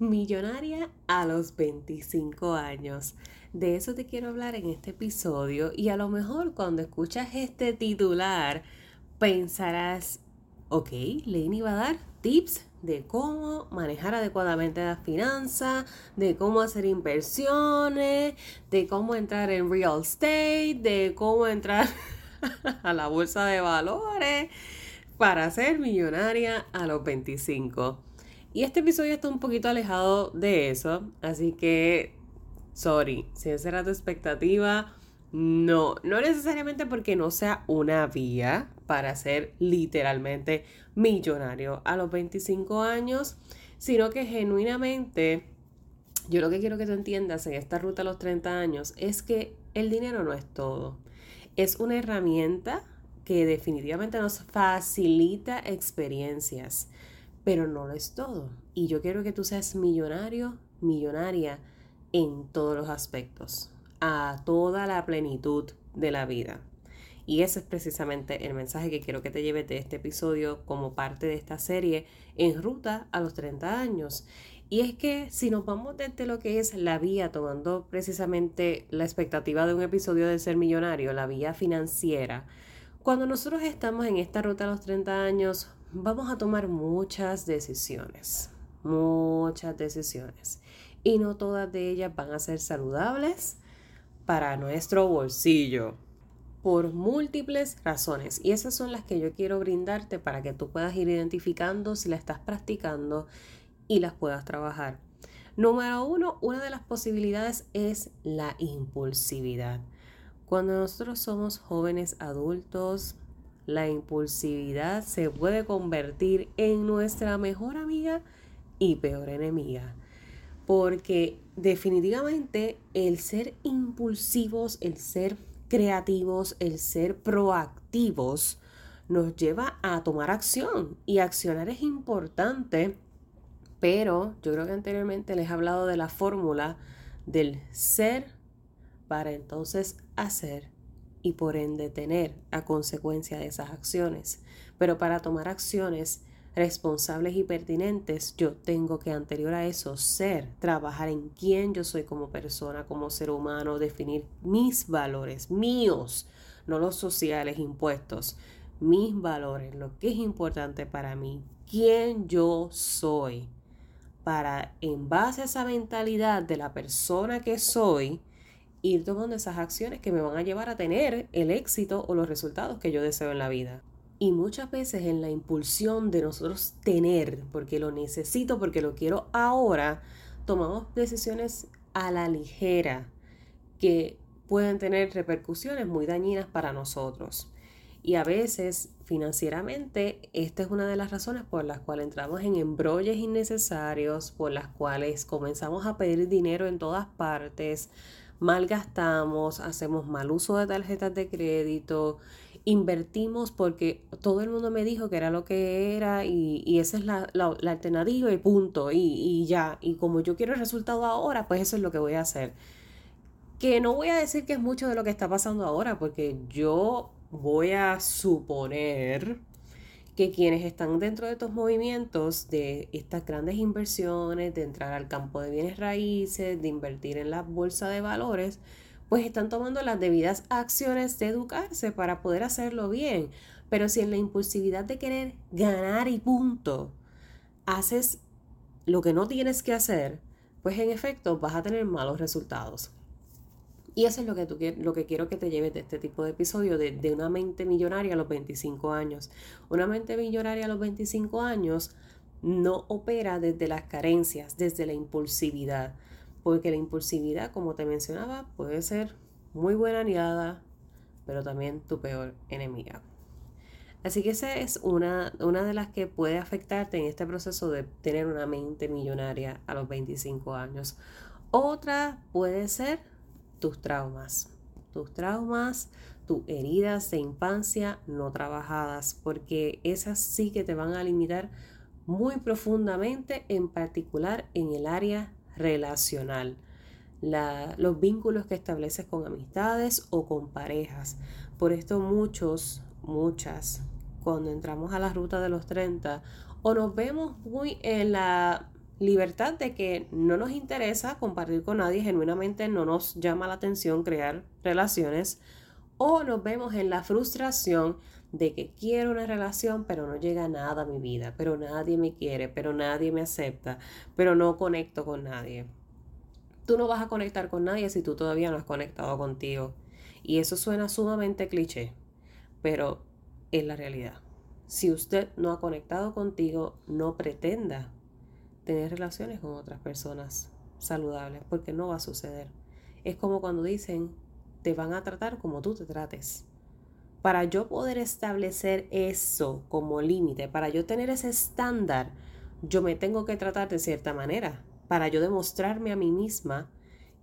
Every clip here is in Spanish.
Millonaria a los 25 años. De eso te quiero hablar en este episodio y a lo mejor cuando escuchas este titular pensarás, ok, Lenny va a dar tips de cómo manejar adecuadamente las finanzas, de cómo hacer inversiones, de cómo entrar en real estate, de cómo entrar a la bolsa de valores para ser millonaria a los 25. Y este episodio está un poquito alejado de eso, así que sorry, si esa era tu expectativa, no, no necesariamente porque no sea una vía para ser literalmente millonario a los 25 años, sino que genuinamente yo lo que quiero que tú entiendas en esta ruta a los 30 años es que el dinero no es todo. Es una herramienta que definitivamente nos facilita experiencias, pero no lo es todo. Y yo quiero que tú seas millonario, millonaria en todos los aspectos, a toda la plenitud de la vida. Y ese es precisamente el mensaje que quiero que te lleves de este episodio como parte de esta serie en ruta a los 30 años. Y es que si nos vamos desde lo que es la vía, tomando precisamente la expectativa de un episodio de ser millonario, la vía financiera, cuando nosotros estamos en esta ruta a los 30 años, vamos a tomar muchas decisiones, muchas decisiones y no todas de ellas van a ser saludables para nuestro bolsillo por múltiples razones y esas son las que yo quiero brindarte para que tú puedas ir identificando si la estás practicando y las puedas trabajar. Número uno, una de las posibilidades es la impulsividad. Cuando nosotros somos jóvenes adultos, la impulsividad se puede convertir en nuestra mejor amiga y peor enemiga. Porque definitivamente el ser impulsivos, el ser creativos, el ser proactivos, nos lleva a tomar acción. Y accionar es importante, pero yo creo que anteriormente les he hablado de la fórmula del ser para entonces hacer y por ende tener a consecuencia de esas acciones. Pero para tomar acciones responsables y pertinentes, yo tengo que anterior a eso ser, trabajar en quién yo soy como persona, como ser humano, definir mis valores míos, no los sociales impuestos, mis valores, lo que es importante para mí, quién yo soy, para en base a esa mentalidad de la persona que soy, ir tomando esas acciones que me van a llevar a tener el éxito o los resultados que yo deseo en la vida. Y muchas veces en la impulsión de nosotros tener, porque lo necesito, porque lo quiero ahora, tomamos decisiones a la ligera que pueden tener repercusiones muy dañinas para nosotros. Y a veces financieramente esta es una de las razones por las cuales entramos en embrolles innecesarios, por las cuales comenzamos a pedir dinero en todas partes, malgastamos, hacemos mal uso de tarjetas de crédito invertimos porque todo el mundo me dijo que era lo que era y, esa es la, alternativa y punto, y, y, ya, y como yo quiero el resultado ahora, pues eso es lo que voy a hacer. Que no voy a decir que es mucho de lo que está pasando ahora, porque yo voy a suponer que quienes están dentro de estos movimientos, de estas grandes inversiones, de entrar al campo de bienes raíces, de invertir en la bolsa de valores, pues están tomando las debidas acciones de educarse para poder hacerlo bien. Pero si en la impulsividad de querer ganar y punto, haces lo que no tienes que hacer, pues en efecto vas a tener malos resultados. Y eso es lo que, tú, lo que quiero que te lleves de este tipo de episodio, de, de una mente millonaria a los 25 años. Una mente millonaria a los 25 años no opera desde las carencias, desde la impulsividad porque la impulsividad, como te mencionaba, puede ser muy buena aliada, pero también tu peor enemiga. Así que esa es una, una de las que puede afectarte en este proceso de tener una mente millonaria a los 25 años. Otra puede ser tus traumas. Tus traumas, tus heridas de infancia no trabajadas, porque esas sí que te van a limitar muy profundamente, en particular en el área relacional. los vínculos que estableces con amistades o con parejas. Por esto muchos, muchas, cuando entramos a la ruta de los 30, o nos vemos muy en la libertad de que no nos interesa compartir con nadie, genuinamente no nos llama la atención crear relaciones, o nos vemos en la frustración de que quiero una relación, pero no llega nada a mi vida, pero nadie me quiere, pero nadie me acepta, pero no conecto con nadie. Tú no vas a conectar con nadie si tú todavía no has conectado contigo. Y eso suena sumamente cliché, pero es la realidad. Si usted no ha conectado contigo, no pretenda tener relaciones con otras personas saludables, porque no va a suceder. Es como cuando dicen, te van a tratar como tú te trates. Para yo poder establecer eso como límite, para yo tener ese estándar, yo me tengo que tratar de cierta manera, para yo demostrarme a mí misma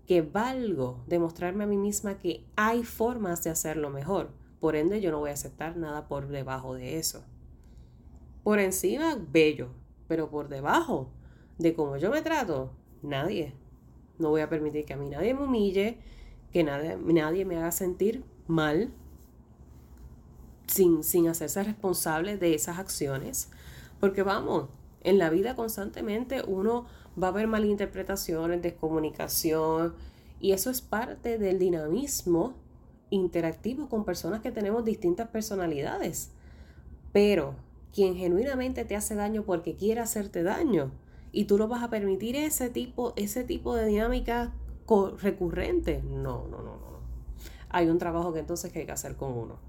que valgo, demostrarme a mí misma que hay formas de hacerlo mejor. Por ende, yo no voy a aceptar nada por debajo de eso. Por encima, bello, pero por debajo de cómo yo me trato, nadie. No voy a permitir que a mí nadie me humille, que nadie, nadie me haga sentir mal sin, sin hacerse responsable de esas acciones. Porque vamos, en la vida constantemente uno va a haber malinterpretaciones, descomunicación, y eso es parte del dinamismo interactivo con personas que tenemos distintas personalidades. Pero quien genuinamente te hace daño porque quiere hacerte daño, y tú no vas a permitir ese tipo, ese tipo de dinámica recurrente. No, no, no, no. Hay un trabajo que entonces hay que hacer con uno.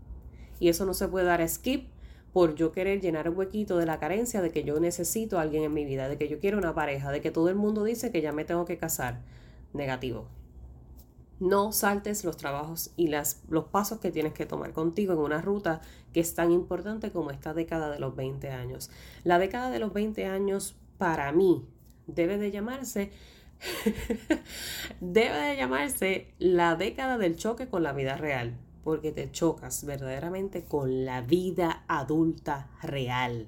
Y eso no se puede dar skip por yo querer llenar el huequito de la carencia de que yo necesito a alguien en mi vida, de que yo quiero una pareja, de que todo el mundo dice que ya me tengo que casar. Negativo. No saltes los trabajos y las, los pasos que tienes que tomar contigo en una ruta que es tan importante como esta década de los 20 años. La década de los 20 años para mí debe de llamarse debe de llamarse la década del choque con la vida real, porque te chocas verdaderamente con la vida adulta real.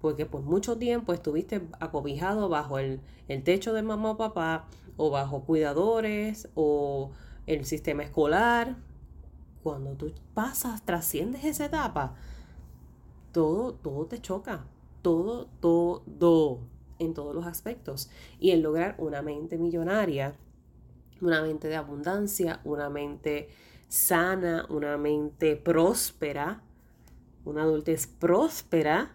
Porque por mucho tiempo estuviste acobijado bajo el, techo de mamá o papá, o bajo cuidadores, o el sistema escolar. Cuando tú pasas, trasciendes esa etapa, todo, todo te choca todo, todo, en todos los aspectos. Y en lograr una mente millonaria, una mente de abundancia, una mente sana, una mente próspera, una adultez próspera,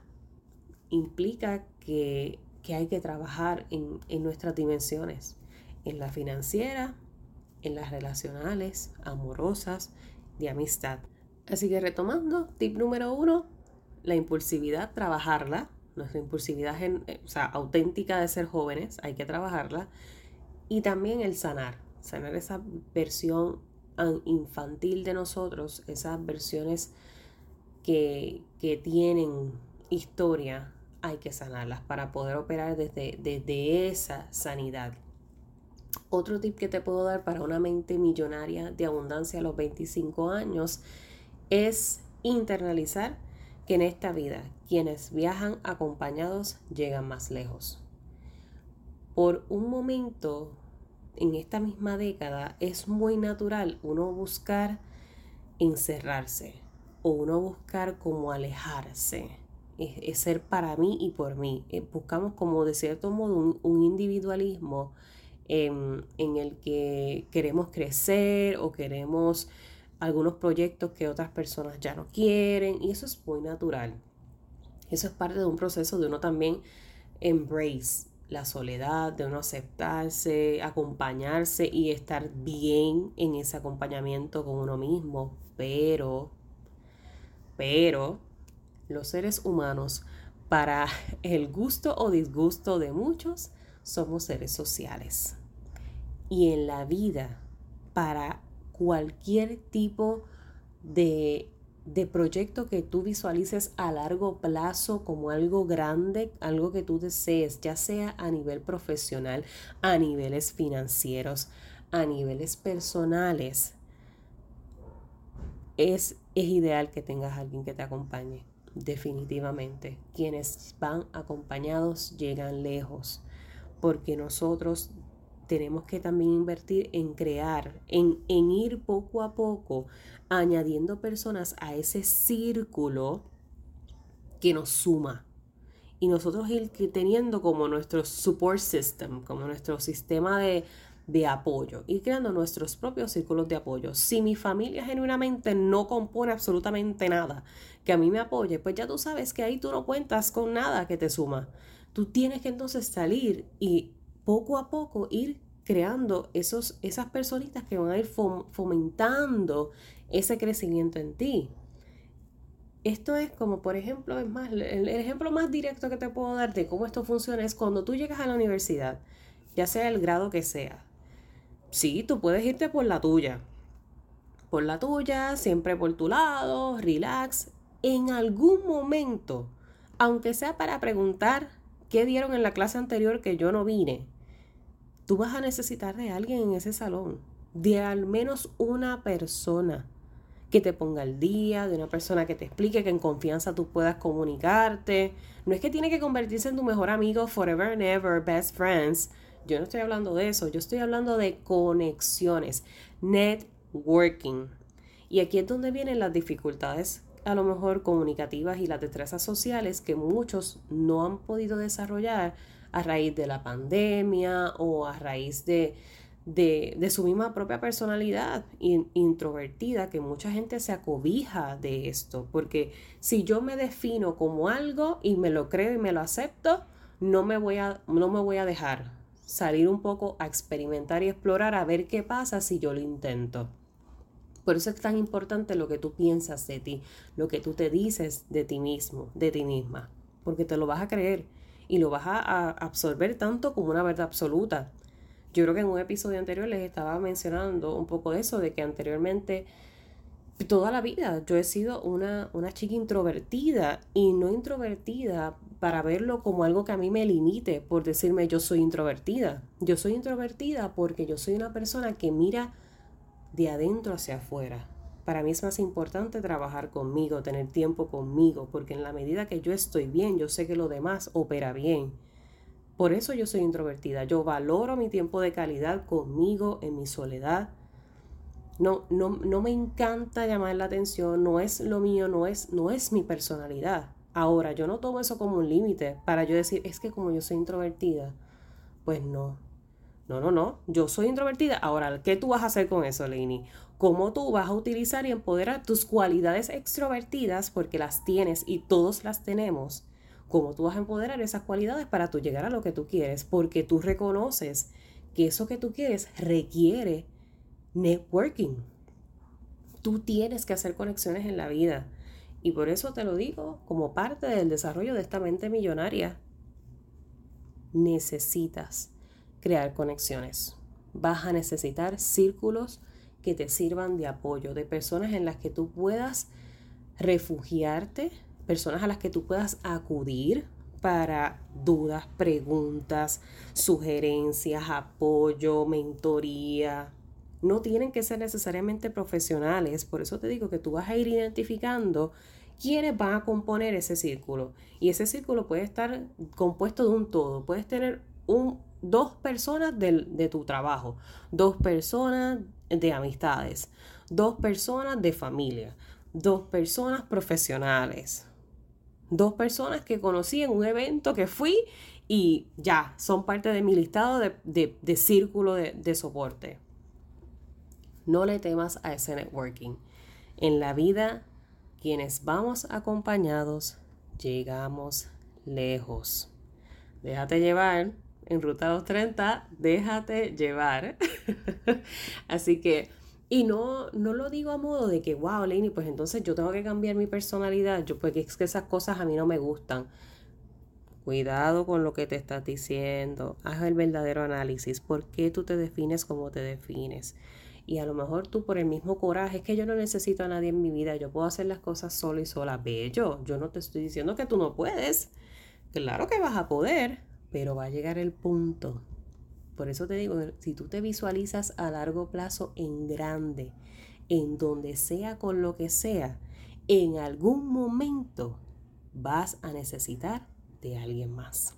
implica que, hay que trabajar en, en nuestras dimensiones, en la financiera, en las relacionales, amorosas, de amistad. Así que retomando, tip número uno, la impulsividad, trabajarla, nuestra impulsividad eh, o sea, auténtica de ser jóvenes, hay que trabajarla. Y también el sanar, sanar esa versión infantil de nosotros, esas versiones que, tienen historia, hay que sanarlas para poder operar desde, desde esa sanidad. Otro tip que te puedo dar para una mente millonaria de abundancia a los 25 años es internalizar que en esta vida quienes viajan acompañados llegan más lejos. Por un momento, en esta misma década, es muy natural uno buscar encerrarse o uno buscar como alejarse. Es, ser para mí y por mí. Eh, buscamos como de cierto modo un, individualismo en, en el que queremos crecer o queremos algunos proyectos que otras personas ya no quieren y eso es muy natural. Eso es parte de un proceso de uno también embrace la soledad, de uno aceptarse, acompañarse y estar bien en ese acompañamiento con uno mismo. Pero, pero, los seres humanos, para el gusto o disgusto de muchos, somos seres sociales. Y en la vida, para cualquier tipo de, proyecto que tú visualices a largo plazo como algo grande, algo que tú desees, ya sea a nivel profesional, a niveles financieros, a niveles personales. es, es ideal que tengas alguien que te acompañe, definitivamente. Quienes van acompañados llegan lejos, porque nosotros tenemos que también invertir en crear, en, en ir poco a poco añadiendo personas a ese círculo que nos suma. Y nosotros ir teniendo como nuestro support system, como nuestro sistema de, de apoyo, ir creando nuestros propios círculos de apoyo. Si mi familia genuinamente no compone absolutamente nada que a mí me apoye, pues ya tú sabes que ahí tú no cuentas con nada que te suma. Tú tienes que entonces salir y poco a poco ir creando esos, esas personitas que van a ir fomentando ese crecimiento en ti. Esto es como, por ejemplo, es más, el, ejemplo más directo que te puedo dar de cómo esto funciona es cuando tú llegas a la universidad, ya sea el grado que sea. Sí, tú puedes irte por la tuya. Por la tuya, siempre por tu lado, relax. En algún momento, aunque sea para preguntar qué dieron en la clase anterior que yo no vine, tú vas a necesitar de alguien en ese salón, de al menos una persona que te ponga al día, de una persona que te explique que en confianza tú puedas comunicarte. No es que tiene que convertirse en tu mejor amigo forever and ever, best friends. Yo no estoy hablando de eso, yo estoy hablando de conexiones, networking. Y aquí es donde vienen las dificultades a lo mejor comunicativas y las destrezas sociales que muchos no han podido desarrollar a raíz de la pandemia o a raíz de, de, su misma propia personalidad introvertida, que mucha gente se acobija de esto, porque si yo me defino como algo y me lo creo y me lo acepto, no me voy a, no me voy a dejar salir un poco a experimentar y explorar a ver qué pasa si yo lo intento. Por eso es tan importante lo que tú piensas de ti, lo que tú te dices de ti mismo, de ti misma, porque te lo vas a creer y lo vas a absorber tanto como una verdad absoluta. Yo creo que en un episodio anterior les estaba mencionando un poco de eso, de que anteriormente, toda la vida, yo he sido una, una chica introvertida y no introvertida para verlo como algo que a mí me limite por decirme yo soy introvertida. Yo soy introvertida porque yo soy una persona que mira de adentro hacia afuera. Para mí es más importante trabajar conmigo, tener tiempo conmigo, porque en la medida que yo estoy bien, yo sé que lo demás opera bien. Por eso yo soy introvertida. Yo valoro mi tiempo de calidad conmigo, en mi soledad. No, no, no me encanta llamar la atención, no es lo mío, no es, no es mi personalidad. Ahora, yo no tomo eso como un límite para yo decir, es que como yo soy introvertida, pues no. No, no, no. Yo soy introvertida. Ahora, ¿qué tú vas a hacer con eso, Lainey? ¿Cómo tú vas a utilizar y empoderar tus cualidades extrovertidas? Porque las tienes y todos las tenemos cómo tú vas a empoderar esas cualidades para tú llegar a lo que tú quieres, porque tú reconoces que eso que tú quieres requiere networking. Tú tienes que hacer conexiones en la vida. Y por eso te lo digo, como parte del desarrollo de esta mente millonaria, necesitas crear conexiones. Vas a necesitar círculos que te sirvan de apoyo, de personas en las que tú puedas refugiarte, personas a las que tú puedas acudir para dudas, preguntas, sugerencias, apoyo, mentoría. No tienen que ser necesariamente profesionales, por eso te digo que tú vas a ir identificando quiénes van a componer ese círculo. Y ese círculo puede estar compuesto de un todo. Puedes tener un, dos personas de tu trabajo, dos personas de amistades, dos personas de familia, dos personas profesionales, dos personas que conocí en un evento que fui y ya, son parte de mi listado de, círculo de, de soporte. No le temas a ese networking. En la vida, quienes vamos acompañados, llegamos lejos. Déjate llevar en Ruta 230, déjate llevar. Así que y no, no lo digo a modo de que, wow, Lenny, pues entonces yo tengo que cambiar mi personalidad, yo, porque es que esas cosas a mí no me gustan. Cuidado con lo que te estás diciendo, haz el verdadero análisis, por qué tú te defines como te defines. Y a lo mejor tú por el mismo coraje, es que yo no necesito a nadie en mi vida, yo puedo hacer las cosas sola y sola. Bello, yo no te estoy diciendo que tú no puedes. Claro que vas a poder, pero va a llegar el punto por eso te digo, si tú te visualizas a largo plazo en grande, en donde sea con lo que sea, en algún momento vas a necesitar de alguien más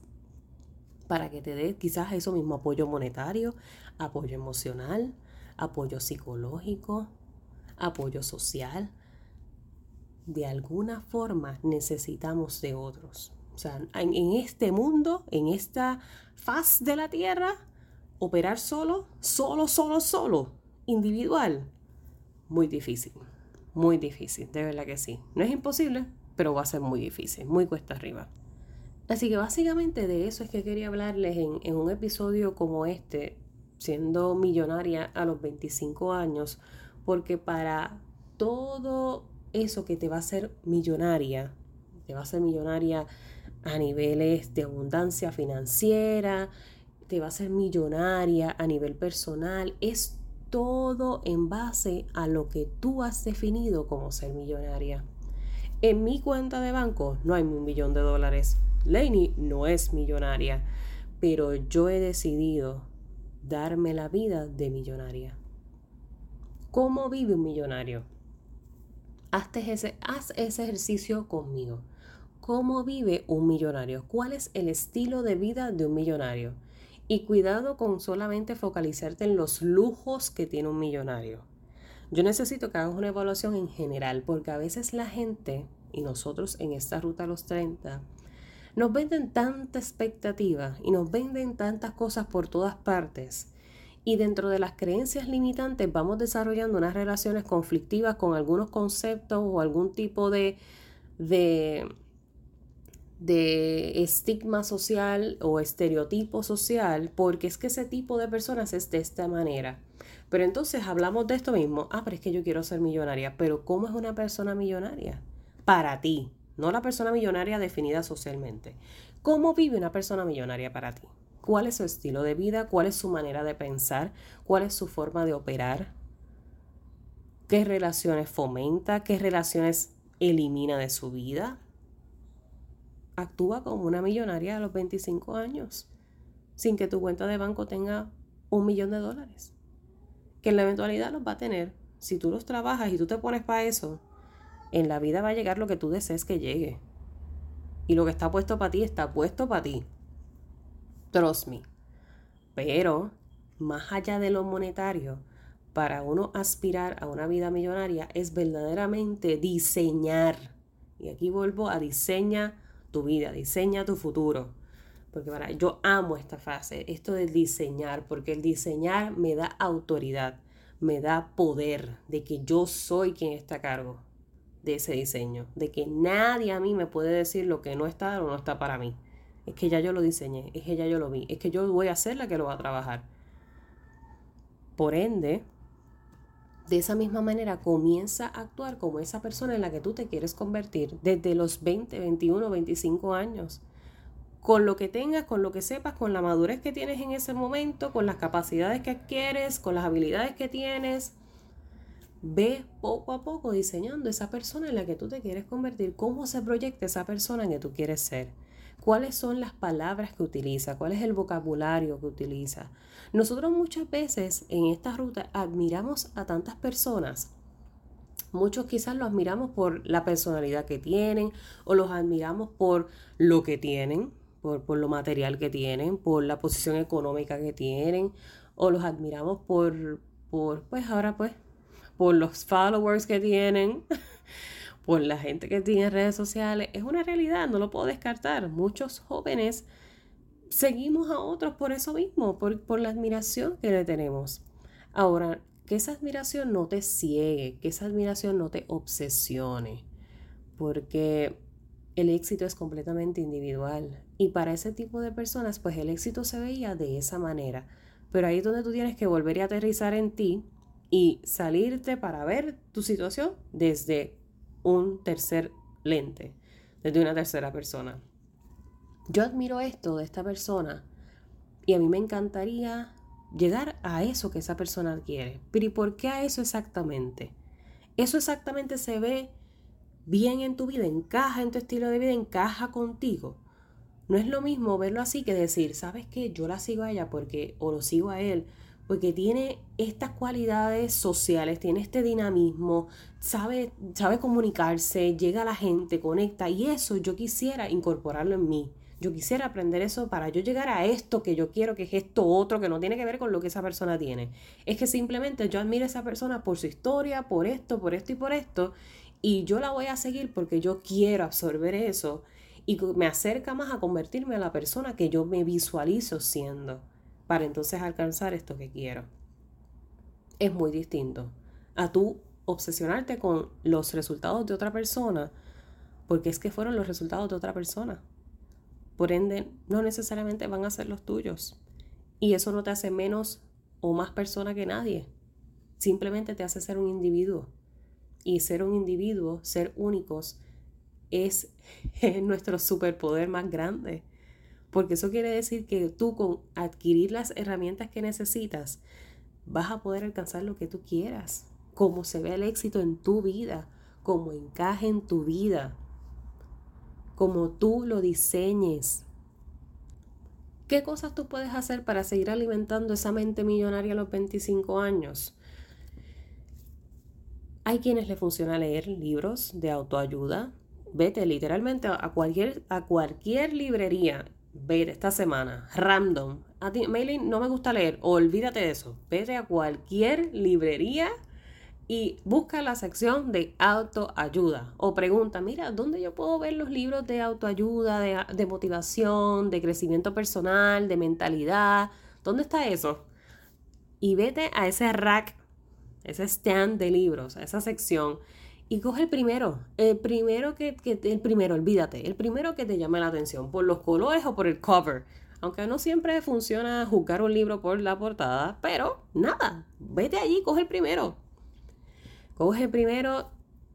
para que te dé quizás eso mismo apoyo monetario, apoyo emocional, apoyo psicológico, apoyo social. De alguna forma necesitamos de otros. O sea, en, este mundo, en esta faz de la tierra, operar solo, solo, solo, solo, individual, muy difícil. Muy difícil, de verdad que sí. No es imposible, pero va a ser muy difícil, muy cuesta arriba. Así que básicamente de eso es que quería hablarles en, un episodio como este, siendo millonaria a los 25 años, porque para todo eso que te va a hacer millonaria, te va a hacer millonaria a niveles de abundancia financiera, te va a hacer millonaria a nivel personal, es todo en base a lo que tú has definido como ser millonaria. En mi cuenta de banco no hay un millón de dólares, Lainey no es millonaria, pero yo he decidido darme la vida de millonaria. ¿Cómo vive un millonario? Hazte ese, haz ese ejercicio conmigo. ¿Cómo vive un millonario? ¿Cuál es el estilo de vida de un millonario? Y cuidado con solamente focalizarte en los lujos que tiene un millonario. Yo necesito que hagas una evaluación en general, porque a veces la gente, y nosotros en esta ruta a los 30, nos venden tanta expectativa y nos venden tantas cosas por todas partes. Y dentro de las creencias limitantes vamos desarrollando unas relaciones conflictivas con algunos conceptos o algún tipo de, de, de estigma social o estereotipo social, porque es que ese tipo de personas es de esta manera. Pero entonces hablamos de esto mismo. Ah, pero es que yo quiero ser millonaria. Pero ¿cómo es una persona millonaria? Para ti no la persona millonaria definida socialmente. ¿Cómo vive una persona millonaria para ti? ¿Cuál es su estilo de vida? ¿Cuál es su manera de pensar? ¿Cuál es su forma de operar? ¿Qué relaciones fomenta? ¿Qué relaciones elimina de su vida? Actúa como una millonaria a los 25 años, sin que tu cuenta de banco tenga un millón de dólares. Que en la eventualidad los va a tener. Si tú los trabajas y tú te pones para eso, en la vida va a llegar lo que tú desees que llegue. Y lo que está puesto para ti está puesto para ti. Trust me. Pero, más allá de lo monetario, para uno aspirar a una vida millonaria es verdaderamente diseñar. Y aquí vuelvo a diseña tu vida, diseña tu futuro. Porque para, yo amo esta fase, esto de diseñar, porque el diseñar me da autoridad, me da poder de que yo soy quien está a cargo de ese diseño, de que nadie a mí me puede decir lo que no está o no está para mí. Es que ya yo lo diseñé, es que ya yo lo vi, es que yo voy a ser la que lo va a trabajar. Por ende, de esa misma manera comienza a actuar como esa persona en la que tú te quieres convertir desde los 20, 21, 25 años. Con lo que tengas, con lo que sepas, con la madurez que tienes en ese momento, con las capacidades que adquieres, con las habilidades que tienes, Ve poco a poco diseñando esa persona en la que tú te quieres convertir, cómo se proyecta esa persona en que tú quieres ser, cuáles son las palabras que utiliza, cuál es el vocabulario que utiliza. Nosotros muchas veces en esta ruta admiramos a tantas personas. Muchos quizás los admiramos por la personalidad que tienen o los admiramos por lo que tienen, por, por lo material que tienen, por la posición económica que tienen o los admiramos por, por pues ahora pues por los followers que tienen, por la gente que tiene redes sociales. Es una realidad, no lo puedo descartar. Muchos jóvenes seguimos a otros por eso mismo, por, por la admiración que le tenemos. Ahora, que esa admiración no te ciegue, que esa admiración no te obsesione, porque el éxito es completamente individual. Y para ese tipo de personas, pues el éxito se veía de esa manera. Pero ahí es donde tú tienes que volver a aterrizar en ti y salirte para ver tu situación desde un tercer lente, desde una tercera persona. Yo admiro esto de esta persona y a mí me encantaría llegar a eso que esa persona quiere. Pero ¿y por qué a eso exactamente? Eso exactamente se ve bien en tu vida, encaja en tu estilo de vida, encaja contigo. No es lo mismo verlo así que decir, ¿sabes qué? Yo la sigo a ella porque, o lo sigo a él porque tiene estas cualidades sociales, tiene este dinamismo, sabe, sabe comunicarse, llega a la gente, conecta y eso yo quisiera incorporarlo en mí. Yo quisiera aprender eso para yo llegar a esto que yo quiero, que es esto otro, que no tiene que ver con lo que esa persona tiene. Es que simplemente yo admiro a esa persona por su historia, por esto, por esto y por esto, y yo la voy a seguir porque yo quiero absorber eso y me acerca más a convertirme en la persona que yo me visualizo siendo para entonces alcanzar esto que quiero. Es muy distinto a tú obsesionarte con los resultados de otra persona porque es que fueron los resultados de otra persona. Por ende, no necesariamente van a ser los tuyos. Y eso no te hace menos o más persona que nadie. Simplemente te hace ser un individuo. Y ser un individuo, ser únicos, es nuestro superpoder más grande. Porque eso quiere decir que tú con adquirir las herramientas que necesitas, vas a poder alcanzar lo que tú quieras, como se ve el éxito en tu vida, como encaje en tu vida como tú lo diseñes. ¿Qué cosas tú puedes hacer para seguir alimentando esa mente millonaria a los 25 años? Hay quienes le funciona leer libros de autoayuda. Vete literalmente a cualquier, a cualquier librería. Vete esta semana, random. A ti, Mailing, no me gusta leer. Olvídate de eso. Vete a cualquier librería y busca la sección de autoayuda o pregunta, mira, ¿dónde yo puedo ver los libros de autoayuda, de, motivación, de crecimiento personal, de mentalidad? ¿Dónde está eso? Y vete a ese rack, ese stand de libros, a esa sección y coge el primero, el primero que, que, el primero, olvídate, el primero que te llame la atención por los colores o por el cover. Aunque no siempre funciona juzgar un libro por la portada, pero nada, vete allí, coge el primero, Coge primero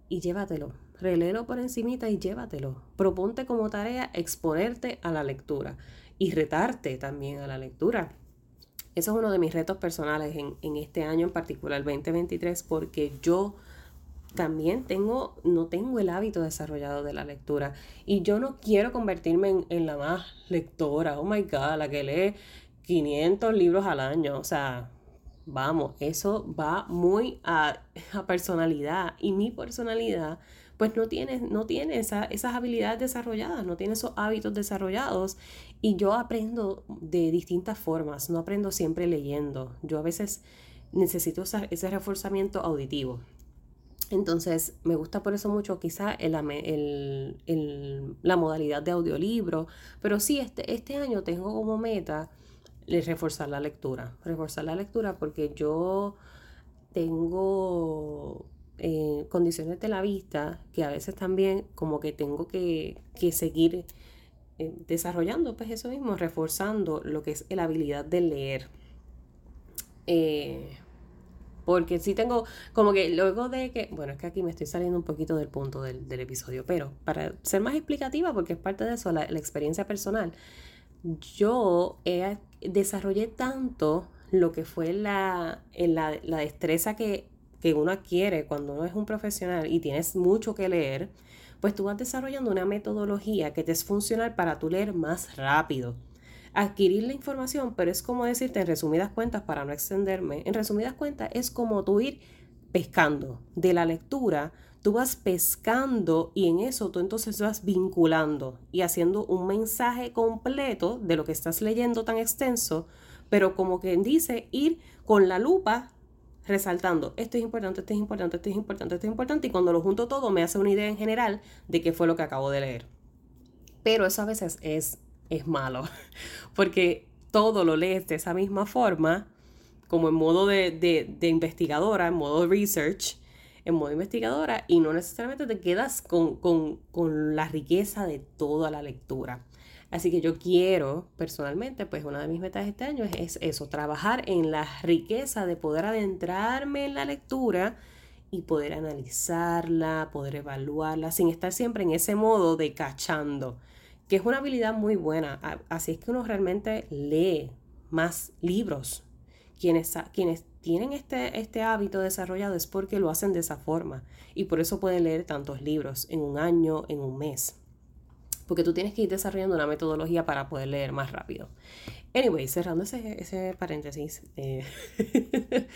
y llévatelo. Reléelo por encimita y llévatelo. Proponte como tarea exponerte a la lectura y retarte también a la lectura. Eso es uno de mis retos personales en, en este año en particular, 2023, porque yo también tengo, no tengo el hábito desarrollado de la lectura. Y yo no quiero convertirme en, en, la más lectora, oh my God, la que lee 500 libros al año. O sea, Vamos, eso va muy a, personalidad y mi personalidad pues no tiene, no tiene esas habilidades desarrolladas, no tiene esos hábitos desarrollados y yo aprendo de distintas formas, no aprendo siempre leyendo, yo a veces necesito ese reforzamiento auditivo. Entonces, me gusta por eso mucho quizá el, la modalidad de audiolibro, pero sí, este, este año tengo como meta reforzar la lectura. Reforzar la lectura porque yo tengo eh, condiciones de la vista que a veces también como que tengo que, seguir eh, desarrollando, pues eso mismo, reforzando lo que es la habilidad de leer. Eh, porque sí tengo, como que luego de que, bueno, es que aquí me estoy saliendo un poquito del punto del, episodio, pero para ser más explicativa, porque es parte de eso, la, experiencia personal, yo desarrollé tanto lo que fue la, la, la destreza que, que uno adquiere cuando uno es un profesional y tienes mucho que leer, pues tú vas desarrollando una metodología que te es funcional para tú leer más rápido. Adquirir la información, pero es como decirte en resumidas cuentas, para no extenderme, en resumidas cuentas es como tú ir pescando de la lectura tú vas pescando y en eso tú entonces vas vinculando y haciendo un mensaje completo de lo que estás leyendo tan extenso, pero como quien dice, ir con la lupa resaltando, esto es importante, esto es importante, esto es importante, esto es importante, y cuando lo junto todo me hace una idea en general de qué fue lo que acabo de leer. Pero eso a veces es, es malo, porque todo lo lees de esa misma forma, como en modo de, de investigadora, en modo research, en modo investigadora y no necesariamente te quedas con, la riqueza de toda la lectura. Así que yo quiero, personalmente, pues una de mis metas este año es, eso, trabajar en la riqueza de poder adentrarme en la lectura y poder analizarla, poder evaluarla, sin estar siempre en ese modo de cachando, que es una habilidad muy buena. Así es que uno realmente lee más libros. Quienes, quienes tienen este, este hábito desarrollado es porque lo hacen de esa forma y por eso pueden leer tantos libros en un año, en un mes. Porque tú tienes que ir desarrollando una metodología para poder leer más rápido. Anyway, cerrando ese, ese paréntesis, eh,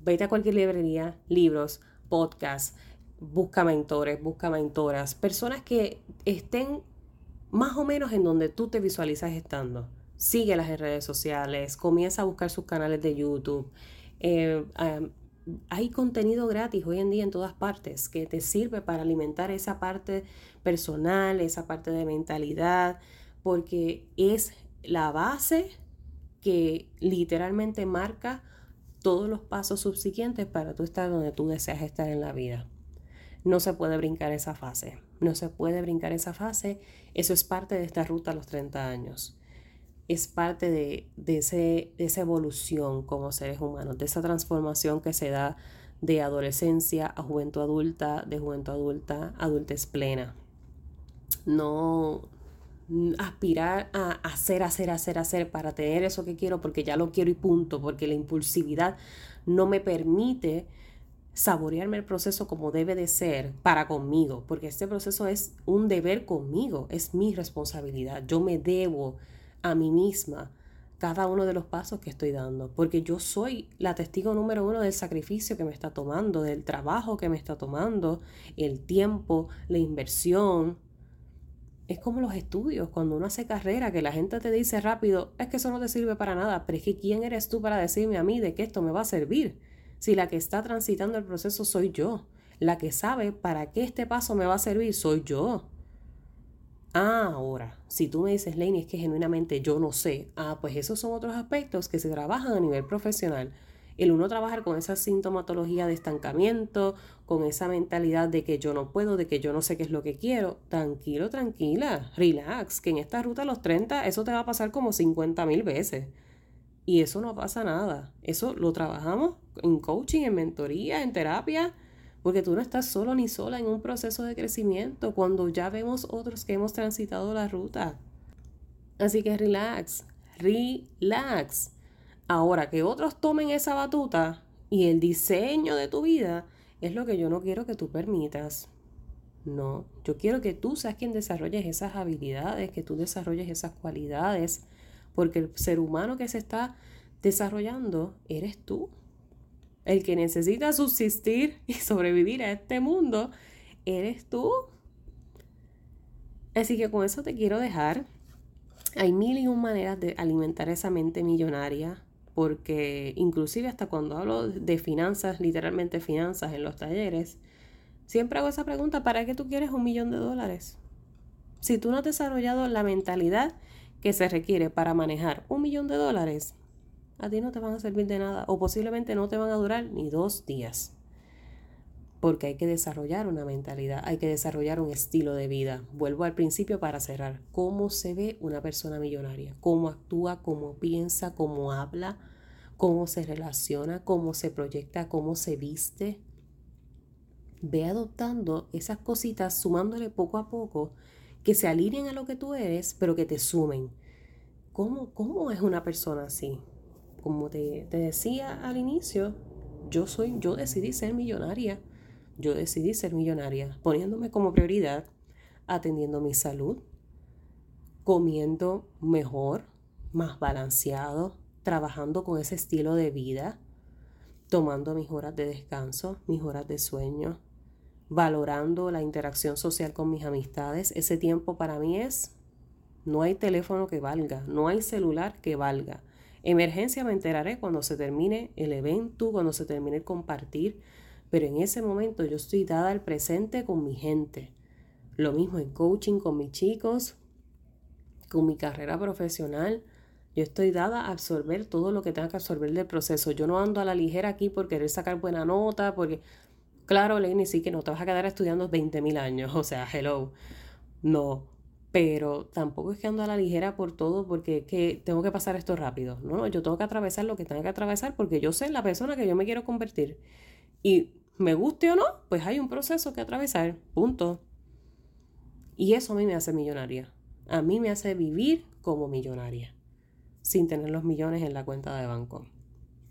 vete a cualquier librería, libros, podcasts, busca mentores, busca mentoras, personas que estén más o menos en donde tú te visualizas estando. Síguelas en redes sociales, comienza a buscar sus canales de YouTube. Eh, hay contenido gratis hoy en día en todas partes que te sirve para alimentar esa parte personal, esa parte de mentalidad, porque es la base que literalmente marca todos los pasos subsiguientes para tú estar donde tú deseas estar en la vida. No se puede brincar esa fase, no se puede brincar esa fase, eso es parte de esta ruta a los 30 años es parte de, ese, de esa evolución como seres humanos, de esa transformación que se da de adolescencia a juventud adulta, de juventud adulta a adultez plena. No aspirar a hacer, hacer, hacer, hacer para tener eso que quiero porque ya lo quiero y punto, porque la impulsividad no me permite saborearme el proceso como debe de ser para conmigo, porque este proceso es un deber conmigo, es mi responsabilidad, yo me debo a mí misma cada uno de los pasos que estoy dando, porque yo soy la testigo número uno del sacrificio que me está tomando, del trabajo que me está tomando, el tiempo, la inversión. Es como los estudios, cuando uno hace carrera, que la gente te dice rápido, es que eso no te sirve para nada, pero es que ¿quién eres tú para decirme a mí de que esto me va a servir? Si la que está transitando el proceso soy yo, la que sabe para qué este paso me va a servir soy yo. Ah, ahora, si tú me dices, Laney, es que genuinamente yo no sé, ah, pues esos son otros aspectos que se trabajan a nivel profesional. El uno trabajar con esa sintomatología de estancamiento, con esa mentalidad de que yo no puedo, de que yo no sé qué es lo que quiero. Tranquilo, tranquila, relax, que en esta ruta a los 30 eso te va a pasar como 50 mil veces. Y eso no pasa nada. Eso lo trabajamos en coaching, en mentoría, en terapia porque tú no estás solo ni sola en un proceso de crecimiento cuando ya vemos otros que hemos transitado la ruta. Así que relax, relax. Ahora que otros tomen esa batuta y el diseño de tu vida es lo que yo no quiero que tú permitas. No, yo quiero que tú seas quien desarrolles esas habilidades, que tú desarrolles esas cualidades, porque el ser humano que se está desarrollando eres tú. El que necesita subsistir y sobrevivir a este mundo eres tú. Así que con eso te quiero dejar. Hay mil y un maneras de alimentar esa mente millonaria, porque inclusive hasta cuando hablo de finanzas, literalmente finanzas en los talleres, siempre hago esa pregunta, ¿para qué tú quieres un millón de dólares? Si tú no has desarrollado la mentalidad que se requiere para manejar un millón de dólares, a ti no te van a servir de nada o posiblemente no te van a durar ni dos días. Porque hay que desarrollar una mentalidad, hay que desarrollar un estilo de vida. Vuelvo al principio para cerrar. ¿Cómo se ve una persona millonaria? ¿Cómo actúa? ¿Cómo piensa? ¿Cómo habla? ¿Cómo se relaciona? ¿Cómo se proyecta? ¿Cómo se viste? Ve adoptando esas cositas, sumándole poco a poco, que se alineen a lo que tú eres, pero que te sumen. ¿Cómo, cómo es una persona así? como te, decía al inicio, yo soy, yo decidí ser millonaria. Yo decidí ser millonaria, poniéndome como prioridad, atendiendo mi salud, comiendo mejor, más balanceado, trabajando con ese estilo de vida, tomando mis horas de descanso, mis horas de sueño, valorando la interacción social con mis amistades. Ese tiempo para mí es, no hay teléfono que valga, no hay celular que valga. Emergencia me enteraré cuando se termine el evento, cuando se termine el compartir, pero en ese momento yo estoy dada al presente con mi gente. Lo mismo en coaching con mis chicos, con mi carrera profesional. Yo estoy dada a absorber todo lo que tenga que absorber del proceso. Yo no ando a la ligera aquí por querer sacar buena nota, porque, claro, Lenny, sí que no te vas a quedar estudiando 20.000 años, o sea, hello. No, pero tampoco es que ando a la ligera por todo porque que tengo que pasar esto rápido. No, no, yo tengo que atravesar lo que tenga que atravesar porque yo sé la persona que yo me quiero convertir. Y me guste o no, pues hay un proceso que atravesar, punto. Y eso a mí me hace millonaria. A mí me hace vivir como millonaria, sin tener los millones en la cuenta de banco.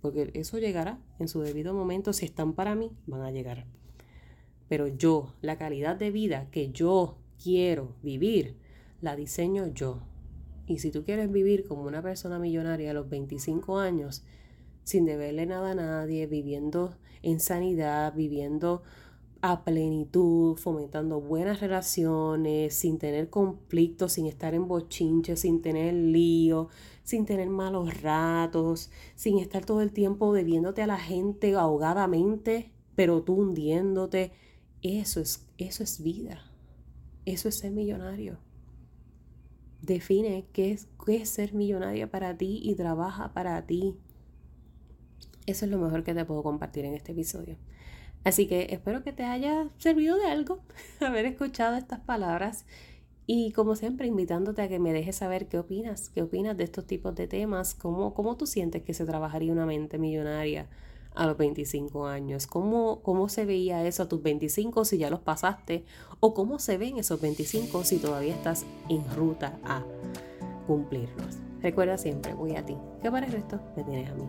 Porque eso llegará en su debido momento, si están para mí, van a llegar. Pero yo, la calidad de vida que yo quiero vivir, la diseño yo. Y si tú quieres vivir como una persona millonaria a los 25 años, sin deberle nada a nadie, viviendo en sanidad, viviendo a plenitud, fomentando buenas relaciones, sin tener conflictos, sin estar en bochinche, sin tener lío, sin tener malos ratos, sin estar todo el tiempo debiéndote a la gente ahogadamente, pero tú hundiéndote. Eso es, eso es vida. Eso es ser millonario. Define qué es, qué es ser millonaria para ti y trabaja para ti. Eso es lo mejor que te puedo compartir en este episodio. Así que espero que te haya servido de algo haber escuchado estas palabras y como siempre invitándote a que me dejes saber qué opinas, qué opinas de estos tipos de temas, cómo, cómo tú sientes que se trabajaría una mente millonaria a los 25 años, ¿Cómo, cómo se veía eso a tus 25 si ya los pasaste o cómo se ven esos 25 si todavía estás en ruta a cumplirlos. Recuerda siempre, voy a ti, que para el resto me tienes a mí.